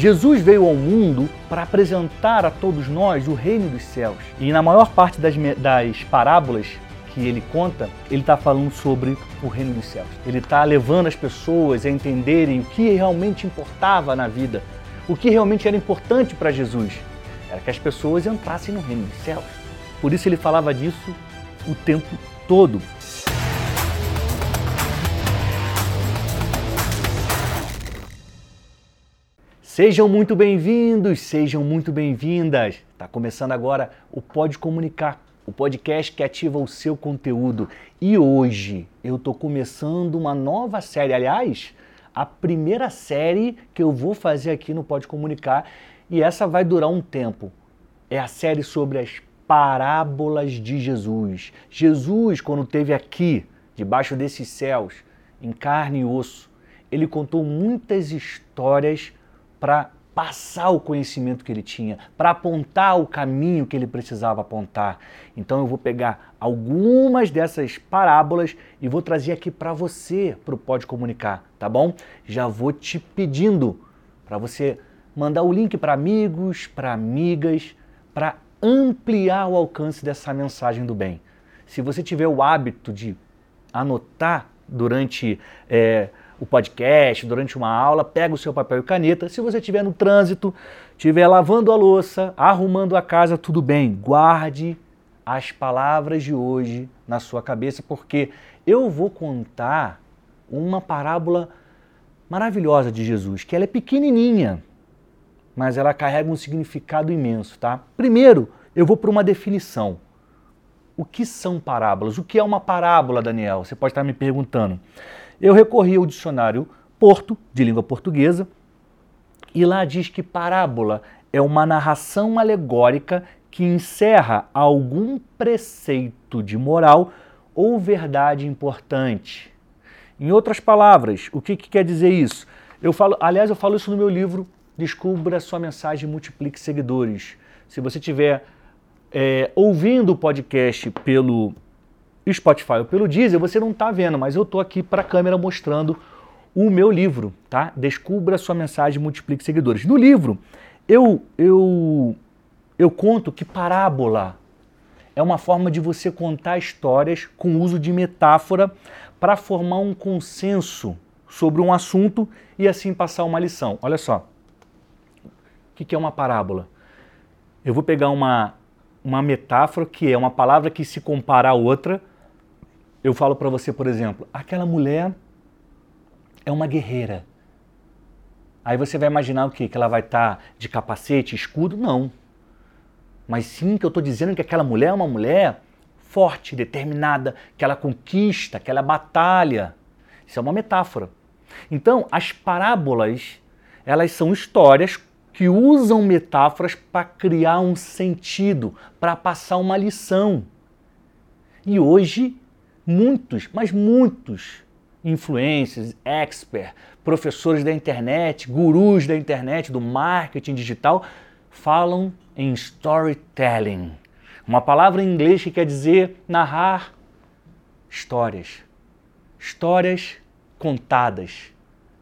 Jesus veio ao mundo para apresentar a todos nós o reino dos céus. E na maior parte das, das parábolas que ele conta, ele está falando sobre o reino dos céus. Ele está levando as pessoas a entenderem o que realmente importava na vida, o que realmente era importante para Jesus. Era que as pessoas entrassem no reino dos céus. Por isso ele falava disso o tempo todo. Sejam muito bem-vindos, sejam muito bem-vindas. Está começando agora o Pode Comunicar, o podcast que ativa o seu conteúdo. E hoje eu estou começando uma nova série, aliás, a primeira série que eu vou fazer aqui no Pode Comunicar e essa vai durar um tempo. É a série sobre as parábolas de Jesus. Jesus, quando esteve aqui, debaixo desses céus, em carne e osso, ele contou muitas histórias para passar o conhecimento que ele tinha, para apontar o caminho que ele precisava apontar. Então eu vou pegar algumas dessas parábolas e vou trazer aqui para você, para o Pode Comunicar, tá bom? Já vou te pedindo para você mandar o link para amigos, para amigas, para ampliar o alcance dessa mensagem do bem. Se você tiver o hábito de anotar durante é, o podcast, durante uma aula, pega o seu papel e caneta. Se você estiver no trânsito, estiver lavando a louça, arrumando a casa, tudo bem. Guarde as palavras de hoje na sua cabeça, porque eu vou contar uma parábola maravilhosa de Jesus, que ela é pequenininha, mas ela carrega um significado imenso, tá? Primeiro, eu vou para uma definição. O que são parábolas? O que é uma parábola, Daniel? Você pode estar me perguntando eu recorri ao dicionário Porto, de língua portuguesa, e lá diz que parábola é uma narração alegórica que encerra algum preceito de moral ou verdade importante. Em outras palavras, o que, que quer dizer isso? Eu falo, aliás, eu falo isso no meu livro Descubra sua mensagem e multiplique seguidores. Se você estiver é, ouvindo o podcast pelo Spotify ou pelo Deezer, você não está vendo, mas eu estou aqui para a câmera mostrando o meu livro, tá? Descubra sua mensagem multiplique seguidores. No livro, eu, eu, eu conto que parábola é uma forma de você contar histórias com uso de metáfora para formar um consenso sobre um assunto e assim passar uma lição. Olha só. O que é uma parábola? Eu vou pegar uma, uma metáfora que é uma palavra que se compara a outra eu falo para você, por exemplo, aquela mulher é uma guerreira. Aí você vai imaginar o quê? Que ela vai estar tá de capacete, escudo? Não. Mas sim que eu estou dizendo que aquela mulher é uma mulher forte, determinada, que ela conquista, que ela batalha. Isso é uma metáfora. Então, as parábolas, elas são histórias que usam metáforas para criar um sentido, para passar uma lição. E hoje muitos, mas muitos influencers, experts, professores da internet, gurus da internet, do marketing digital, falam em storytelling. Uma palavra em inglês que quer dizer narrar histórias. Histórias contadas,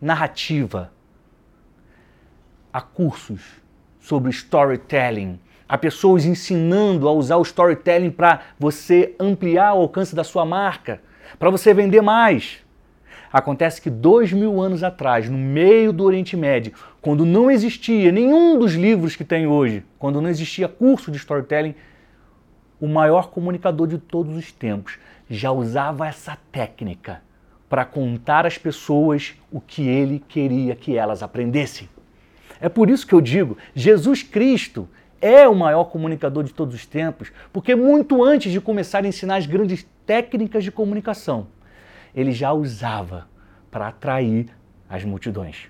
narrativa. Há cursos sobre storytelling Há pessoas ensinando a usar o storytelling para você ampliar o alcance da sua marca, para você vender mais. Acontece que dois mil anos atrás, no meio do Oriente Médio, quando não existia nenhum dos livros que tem hoje, quando não existia curso de storytelling, o maior comunicador de todos os tempos já usava essa técnica para contar às pessoas o que ele queria que elas aprendessem. É por isso que eu digo, Jesus Cristo é o maior comunicador de todos os tempos, porque muito antes de começar a ensinar as grandes técnicas de comunicação, ele já usava para atrair as multidões.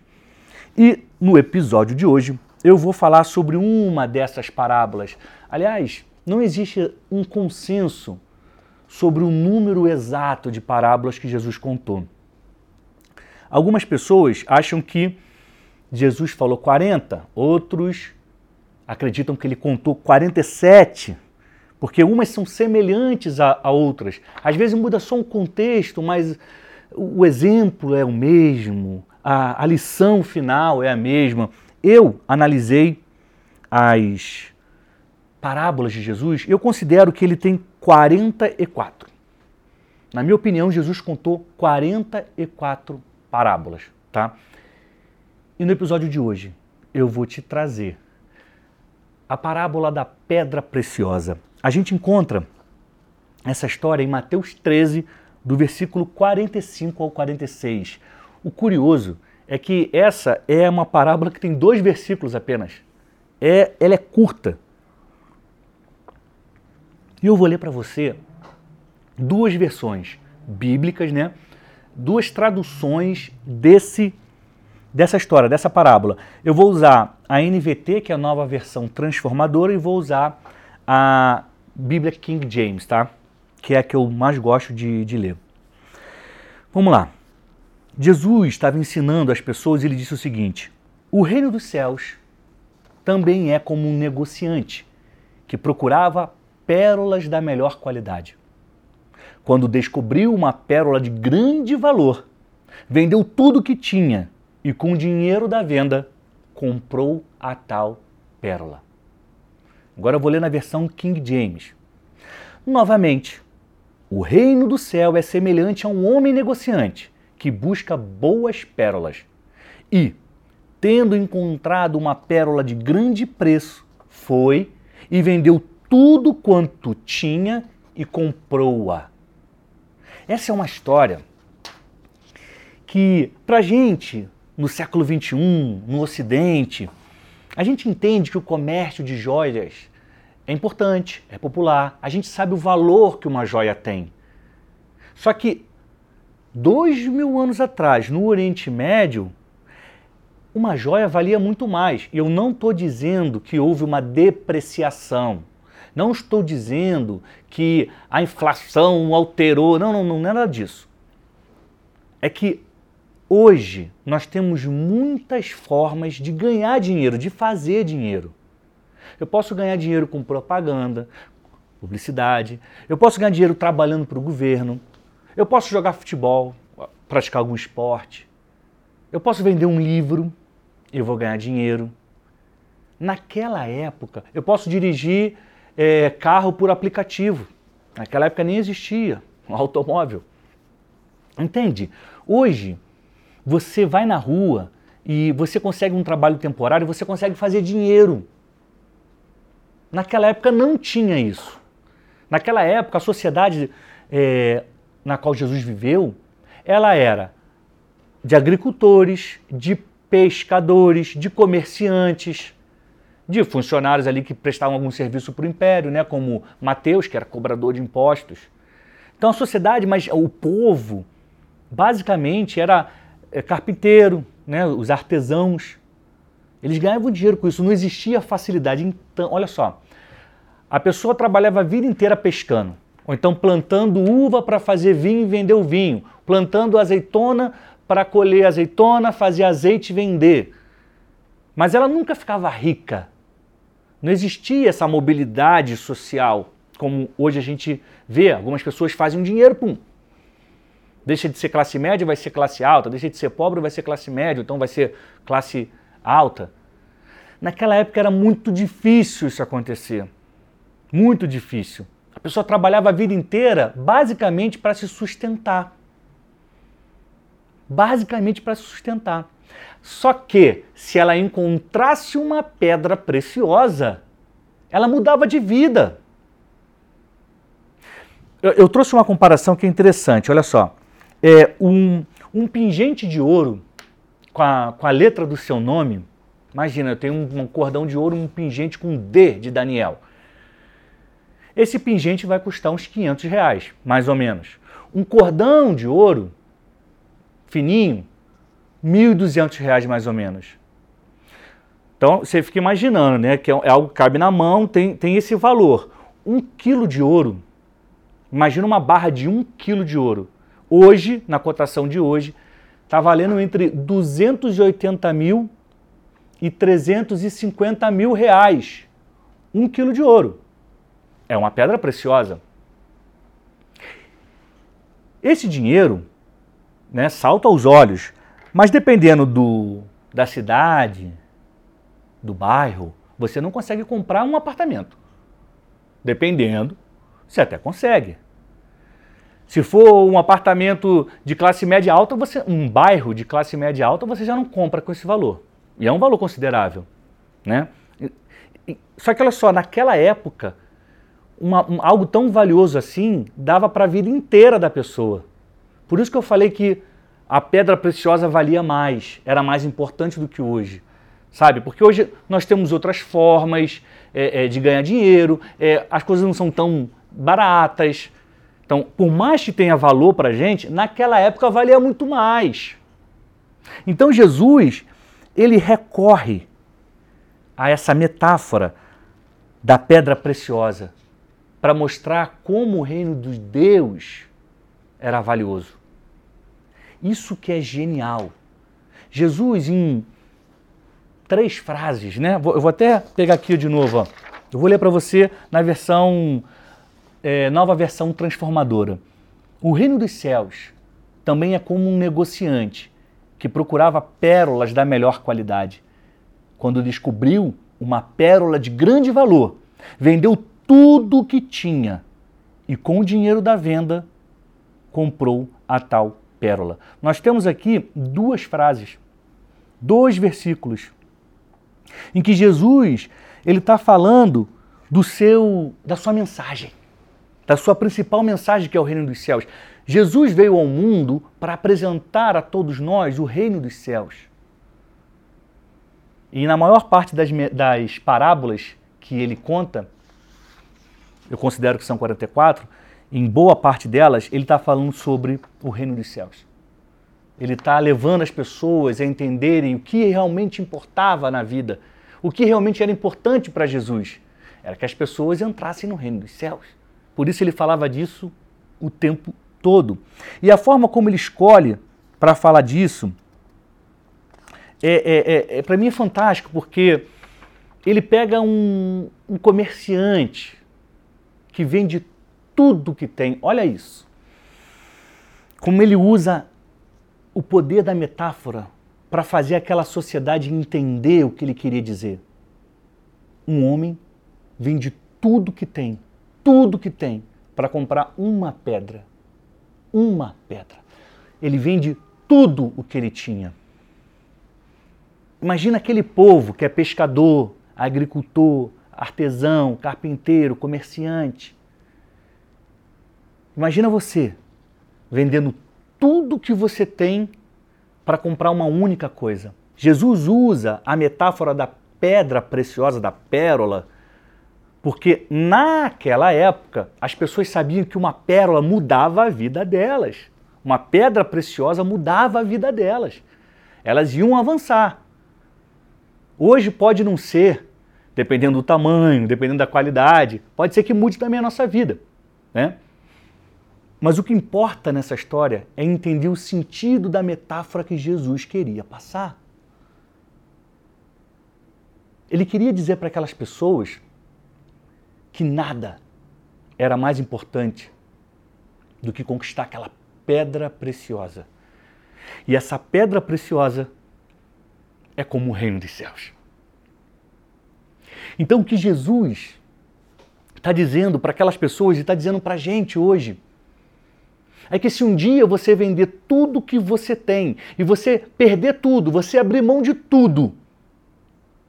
E no episódio de hoje eu vou falar sobre uma dessas parábolas. Aliás, não existe um consenso sobre o número exato de parábolas que Jesus contou. Algumas pessoas acham que Jesus falou 40, outros acreditam que ele contou 47, porque umas são semelhantes a, a outras. Às vezes muda só um contexto, mas o exemplo é o mesmo, a, a lição final é a mesma. Eu analisei as parábolas de Jesus, eu considero que ele tem 44. Na minha opinião, Jesus contou 44 parábolas, tá? E no episódio de hoje, eu vou te trazer a parábola da pedra preciosa. A gente encontra essa história em Mateus 13, do versículo 45 ao 46. O curioso é que essa é uma parábola que tem dois versículos apenas. É, ela é curta. E eu vou ler para você duas versões bíblicas, né? Duas traduções desse dessa história, dessa parábola. Eu vou usar a NVT, que é a nova versão transformadora, e vou usar a Bíblia King James, tá? Que é a que eu mais gosto de, de ler. Vamos lá. Jesus estava ensinando as pessoas e ele disse o seguinte: O reino dos céus também é como um negociante que procurava pérolas da melhor qualidade. Quando descobriu uma pérola de grande valor, vendeu tudo o que tinha e com o dinheiro da venda comprou a tal pérola. Agora eu vou ler na versão King James. Novamente, o reino do céu é semelhante a um homem negociante que busca boas pérolas e, tendo encontrado uma pérola de grande preço, foi e vendeu tudo quanto tinha e comprou-a. Essa é uma história que, para gente, no século XXI, no Ocidente, a gente entende que o comércio de joias é importante, é popular, a gente sabe o valor que uma joia tem. Só que dois mil anos atrás, no Oriente Médio, uma joia valia muito mais. E eu não estou dizendo que houve uma depreciação. Não estou dizendo que a inflação alterou. Não, não, não, não é nada disso. É que Hoje nós temos muitas formas de ganhar dinheiro, de fazer dinheiro. Eu posso ganhar dinheiro com propaganda, publicidade, eu posso ganhar dinheiro trabalhando para o governo, eu posso jogar futebol, praticar algum esporte, eu posso vender um livro, eu vou ganhar dinheiro. Naquela época, eu posso dirigir é, carro por aplicativo. Naquela época nem existia um automóvel. Entende? Hoje, você vai na rua e você consegue um trabalho temporário, você consegue fazer dinheiro. Naquela época não tinha isso. Naquela época, a sociedade é, na qual Jesus viveu, ela era de agricultores, de pescadores, de comerciantes, de funcionários ali que prestavam algum serviço para o império, né, como Mateus, que era cobrador de impostos. Então a sociedade, mas o povo, basicamente era é, carpinteiro, né, os artesãos. Eles ganhavam dinheiro com isso, não existia facilidade. Então, olha só, a pessoa trabalhava a vida inteira pescando, ou então plantando uva para fazer vinho e vender o vinho, plantando azeitona para colher azeitona, fazer azeite e vender. Mas ela nunca ficava rica. Não existia essa mobilidade social como hoje a gente vê. Algumas pessoas fazem dinheiro, pum, Deixa de ser classe média, vai ser classe alta. Deixa de ser pobre, vai ser classe média, então vai ser classe alta. Naquela época era muito difícil isso acontecer. Muito difícil. A pessoa trabalhava a vida inteira basicamente para se sustentar. Basicamente para se sustentar. Só que se ela encontrasse uma pedra preciosa, ela mudava de vida. Eu, eu trouxe uma comparação que é interessante, olha só é, um, um pingente de ouro com a, com a letra do seu nome. Imagina, eu tenho um, um cordão de ouro, um pingente com D de Daniel. Esse pingente vai custar uns 500 reais, mais ou menos. Um cordão de ouro fininho, 1.200 reais mais ou menos. Então você fica imaginando, né? Que é, é algo que cabe na mão, tem, tem esse valor. Um quilo de ouro, imagina uma barra de um quilo de ouro. Hoje, na cotação de hoje, está valendo entre 280 mil e 350 mil reais. Um quilo de ouro. É uma pedra preciosa. Esse dinheiro né, salta aos olhos, mas dependendo do, da cidade, do bairro, você não consegue comprar um apartamento. Dependendo, você até consegue. Se for um apartamento de classe média alta, você, um bairro de classe média alta, você já não compra com esse valor. E é um valor considerável. Né? Só que olha só, naquela época, uma, um, algo tão valioso assim dava para a vida inteira da pessoa. Por isso que eu falei que a pedra preciosa valia mais, era mais importante do que hoje. Sabe? Porque hoje nós temos outras formas é, é, de ganhar dinheiro, é, as coisas não são tão baratas. Então, por mais que tenha valor para a gente, naquela época valia muito mais. Então, Jesus, ele recorre a essa metáfora da pedra preciosa para mostrar como o reino de Deus era valioso. Isso que é genial. Jesus, em três frases, né? Eu vou até pegar aqui de novo. Ó. Eu vou ler para você na versão, é, nova versão transformadora. O reino dos céus também é como um negociante que procurava pérolas da melhor qualidade. Quando descobriu uma pérola de grande valor, vendeu tudo o que tinha e com o dinheiro da venda comprou a tal pérola. Nós temos aqui duas frases, dois versículos, em que Jesus ele está falando do seu, da sua mensagem, da sua principal mensagem que é o reino dos céus. Jesus veio ao mundo para apresentar a todos nós o reino dos céus. E na maior parte das, das parábolas que ele conta, eu considero que são 44, em boa parte delas, ele está falando sobre o reino dos céus. Ele está levando as pessoas a entenderem o que realmente importava na vida, o que realmente era importante para Jesus. Era que as pessoas entrassem no reino dos céus. Por isso ele falava disso o tempo todo. E a forma como ele escolhe para falar disso é, é, é, é para mim é fantástico, porque ele pega um, um comerciante que vende tudo que tem. Olha isso. Como ele usa o poder da metáfora para fazer aquela sociedade entender o que ele queria dizer. Um homem vende tudo que tem, tudo que tem, para comprar uma pedra. Uma pedra. Ele vende tudo o que ele tinha. Imagina aquele povo que é pescador, agricultor, artesão, carpinteiro, comerciante. Imagina você vendendo tudo que você tem para comprar uma única coisa. Jesus usa a metáfora da pedra preciosa, da pérola, porque naquela época as pessoas sabiam que uma pérola mudava a vida delas. Uma pedra preciosa mudava a vida delas. Elas iam avançar. Hoje pode não ser, dependendo do tamanho, dependendo da qualidade, pode ser que mude também a nossa vida. Né? Mas o que importa nessa história é entender o sentido da metáfora que Jesus queria passar. Ele queria dizer para aquelas pessoas que nada era mais importante do que conquistar aquela pedra preciosa. E essa pedra preciosa é como o reino dos céus. Então, o que Jesus está dizendo para aquelas pessoas e está dizendo para a gente hoje é que se um dia você vender tudo que você tem e você perder tudo, você abrir mão de tudo,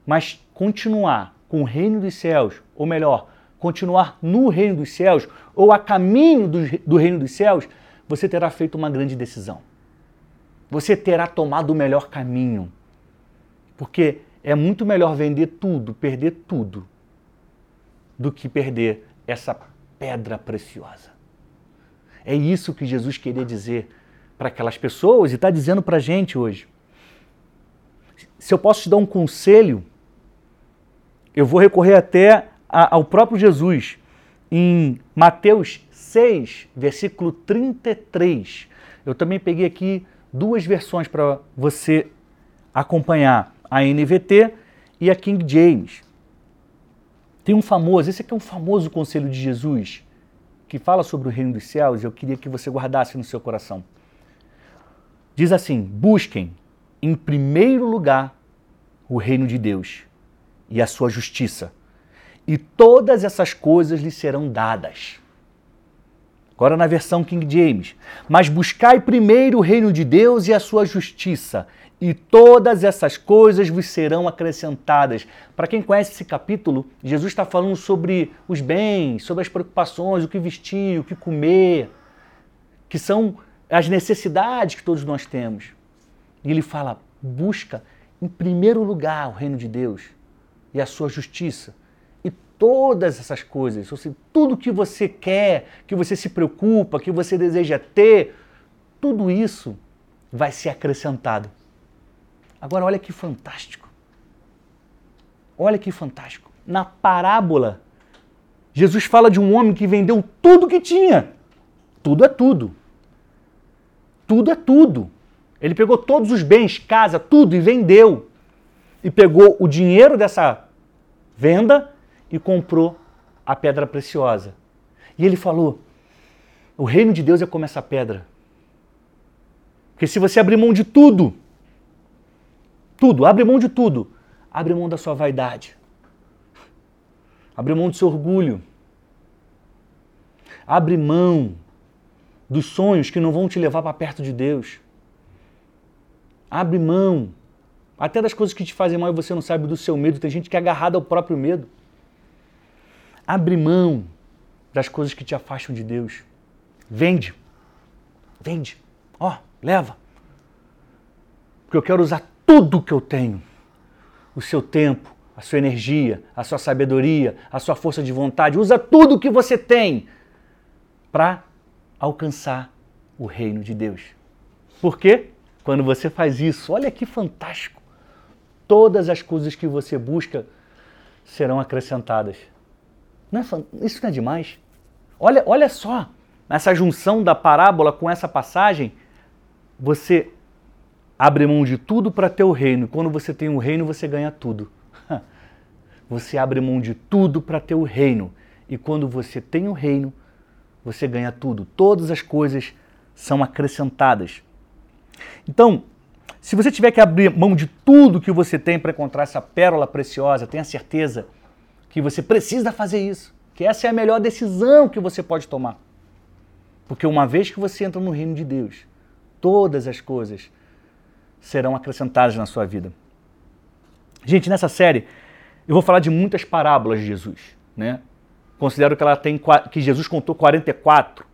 mas continuar com o reino dos céus, ou melhor, continuar no reino dos céus ou a caminho do, do reino dos céus, você terá feito uma grande decisão. Você terá tomado o melhor caminho. Porque é muito melhor vender tudo, perder tudo, do que perder essa pedra preciosa. É isso que Jesus queria dizer para aquelas pessoas e está dizendo para a gente hoje. Se eu posso te dar um conselho, eu vou recorrer até a, ao próprio Jesus, em Mateus 6, versículo 33. Eu também peguei aqui duas versões para você acompanhar, a NVT e a King James. Tem um famoso, esse aqui é um famoso conselho de Jesus, que fala sobre o reino dos céus, eu queria que você guardasse no seu coração. Diz assim: busquem em primeiro lugar o reino de Deus e a sua justiça, e todas essas coisas lhe serão dadas. Agora na versão King James. Mas buscai primeiro o reino de Deus e a sua justiça, e todas essas coisas vos serão acrescentadas. Para quem conhece esse capítulo, Jesus está falando sobre os bens, sobre as preocupações, o que vestir, o que comer, que são as necessidades que todos nós temos. E ele fala: busca em primeiro lugar o reino de Deus e a sua justiça todas essas coisas, ou seja, tudo que você quer, que você se preocupa, que você deseja ter, tudo isso vai ser acrescentado. Agora, olha que fantástico. Olha que fantástico. Na parábola, Jesus fala de um homem que vendeu tudo que tinha. Tudo é tudo. Tudo é tudo. Ele pegou todos os bens, casa, tudo e vendeu. E pegou o dinheiro dessa venda e comprou a pedra preciosa. E ele falou: o reino de Deus é como essa pedra. Porque se você abrir mão de tudo, tudo, abre mão de tudo, abre mão da sua vaidade, abre mão do seu orgulho, abre mão dos sonhos que não vão te levar para perto de Deus. Abre mão até das coisas que te fazem mal e você não sabe do seu medo. Tem gente que é agarrada ao próprio medo. Abre mão das coisas que te afastam de Deus. Vende. Vende. Ó, oh, leva. Porque eu quero usar tudo que eu tenho. O seu tempo, a sua energia, a sua sabedoria, a sua força de vontade. Usa tudo que você tem para alcançar o reino de Deus. Por quê? Quando você faz isso, olha que fantástico. Todas as coisas que você busca serão acrescentadas. Não é, isso não é demais? Olha, olha só, essa junção da parábola com essa passagem, você abre mão de tudo para ter o reino. Quando você tem o reino, você ganha tudo. Você abre mão de tudo para ter o reino. E quando você tem o reino, você ganha tudo. Todas as coisas são acrescentadas. Então, se você tiver que abrir mão de tudo que você tem para encontrar essa pérola preciosa, tenha certeza que você precisa fazer isso, que essa é a melhor decisão que você pode tomar. Porque uma vez que você entra no reino de Deus, todas as coisas serão acrescentadas na sua vida. Gente, nessa série eu vou falar de muitas parábolas de Jesus, né? Considero que ela tem que Jesus contou 44.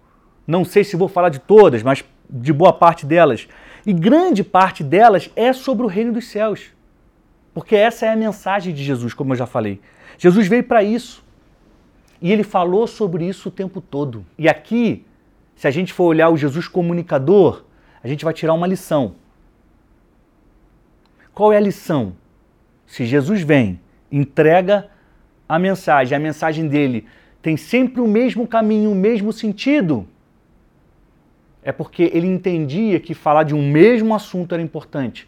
Não sei se vou falar de todas, mas de boa parte delas. E grande parte delas é sobre o reino dos céus. Porque essa é a mensagem de Jesus, como eu já falei. Jesus veio para isso. E ele falou sobre isso o tempo todo. E aqui, se a gente for olhar o Jesus comunicador, a gente vai tirar uma lição. Qual é a lição? Se Jesus vem, entrega a mensagem, a mensagem dele tem sempre o mesmo caminho, o mesmo sentido, é porque ele entendia que falar de um mesmo assunto era importante.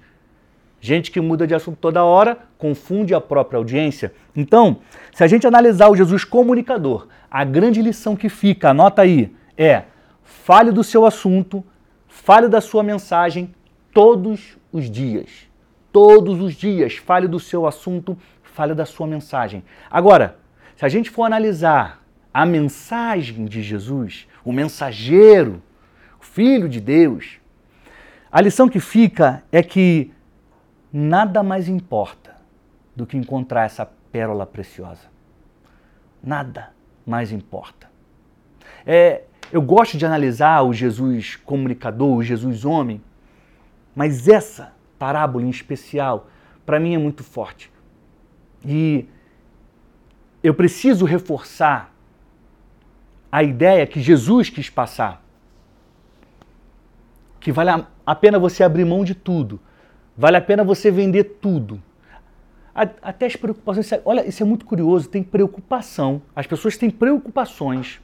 Gente que muda de assunto toda hora confunde a própria audiência. Então, se a gente analisar o Jesus comunicador, a grande lição que fica, anota aí, é fale do seu assunto, fale da sua mensagem todos os dias. Todos os dias, fale do seu assunto, fale da sua mensagem. Agora, se a gente for analisar a mensagem de Jesus, o mensageiro, o Filho de Deus, a lição que fica é que nada mais importa do que encontrar essa pérola preciosa. Nada mais importa. É, eu gosto de analisar o Jesus comunicador, o Jesus homem, mas essa parábola em especial, para mim é muito forte. E eu preciso reforçar a ideia que Jesus quis passar. Que vale a pena você abrir mão de tudo Vale a pena você vender tudo. Até as preocupações. Olha, isso é muito curioso. Tem preocupação. As pessoas têm preocupações.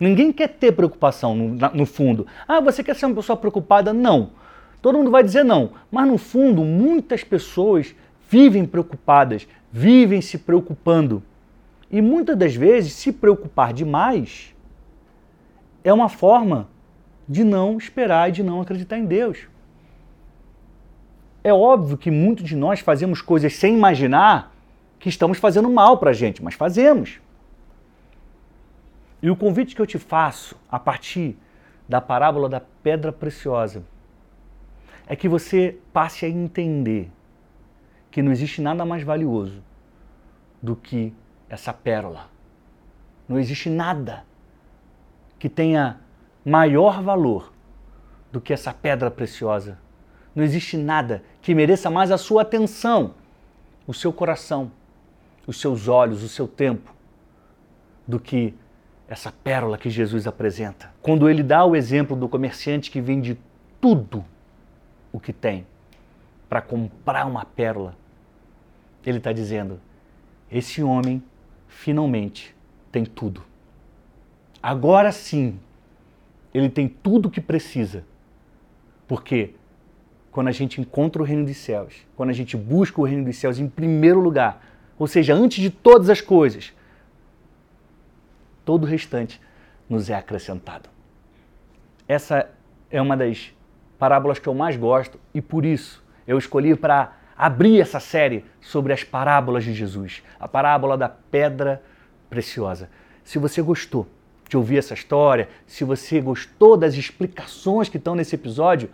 Ninguém quer ter preocupação no, no fundo. Ah, você quer ser uma pessoa preocupada? Não. Todo mundo vai dizer não. Mas no fundo, muitas pessoas vivem preocupadas, vivem se preocupando. E muitas das vezes, se preocupar demais é uma forma de não esperar e de não acreditar em Deus. É óbvio que muitos de nós fazemos coisas sem imaginar que estamos fazendo mal para a gente, mas fazemos. E o convite que eu te faço a partir da parábola da pedra preciosa é que você passe a entender que não existe nada mais valioso do que essa pérola. Não existe nada que tenha maior valor do que essa pedra preciosa. Não existe nada que mereça mais a sua atenção, o seu coração, os seus olhos, o seu tempo, do que essa pérola que Jesus apresenta. Quando ele dá o exemplo do comerciante que vende tudo o que tem para comprar uma pérola, ele está dizendo: esse homem finalmente tem tudo. Agora sim, ele tem tudo o que precisa. Porque quando a gente encontra o reino dos céus, quando a gente busca o reino dos céus em primeiro lugar, ou seja, antes de todas as coisas, todo o restante nos é acrescentado. Essa é uma das parábolas que eu mais gosto e por isso eu escolhi para abrir essa série sobre as parábolas de Jesus, a parábola da pedra preciosa. Se você gostou de ouvir essa história, se você gostou das explicações que estão nesse episódio,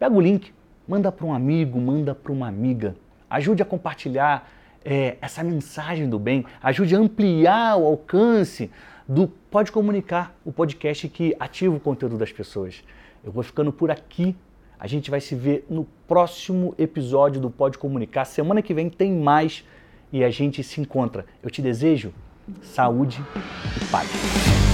pega o link, manda para um amigo, manda para uma amiga. Ajude a compartilhar é, essa mensagem do bem, ajude a ampliar o alcance do Pode Comunicar, o podcast que ativa o conteúdo das pessoas. Eu vou ficando por aqui. A gente vai se ver no próximo episódio do Pode Comunicar. Semana que vem tem mais e a gente se encontra. Eu te desejo saúde e paz.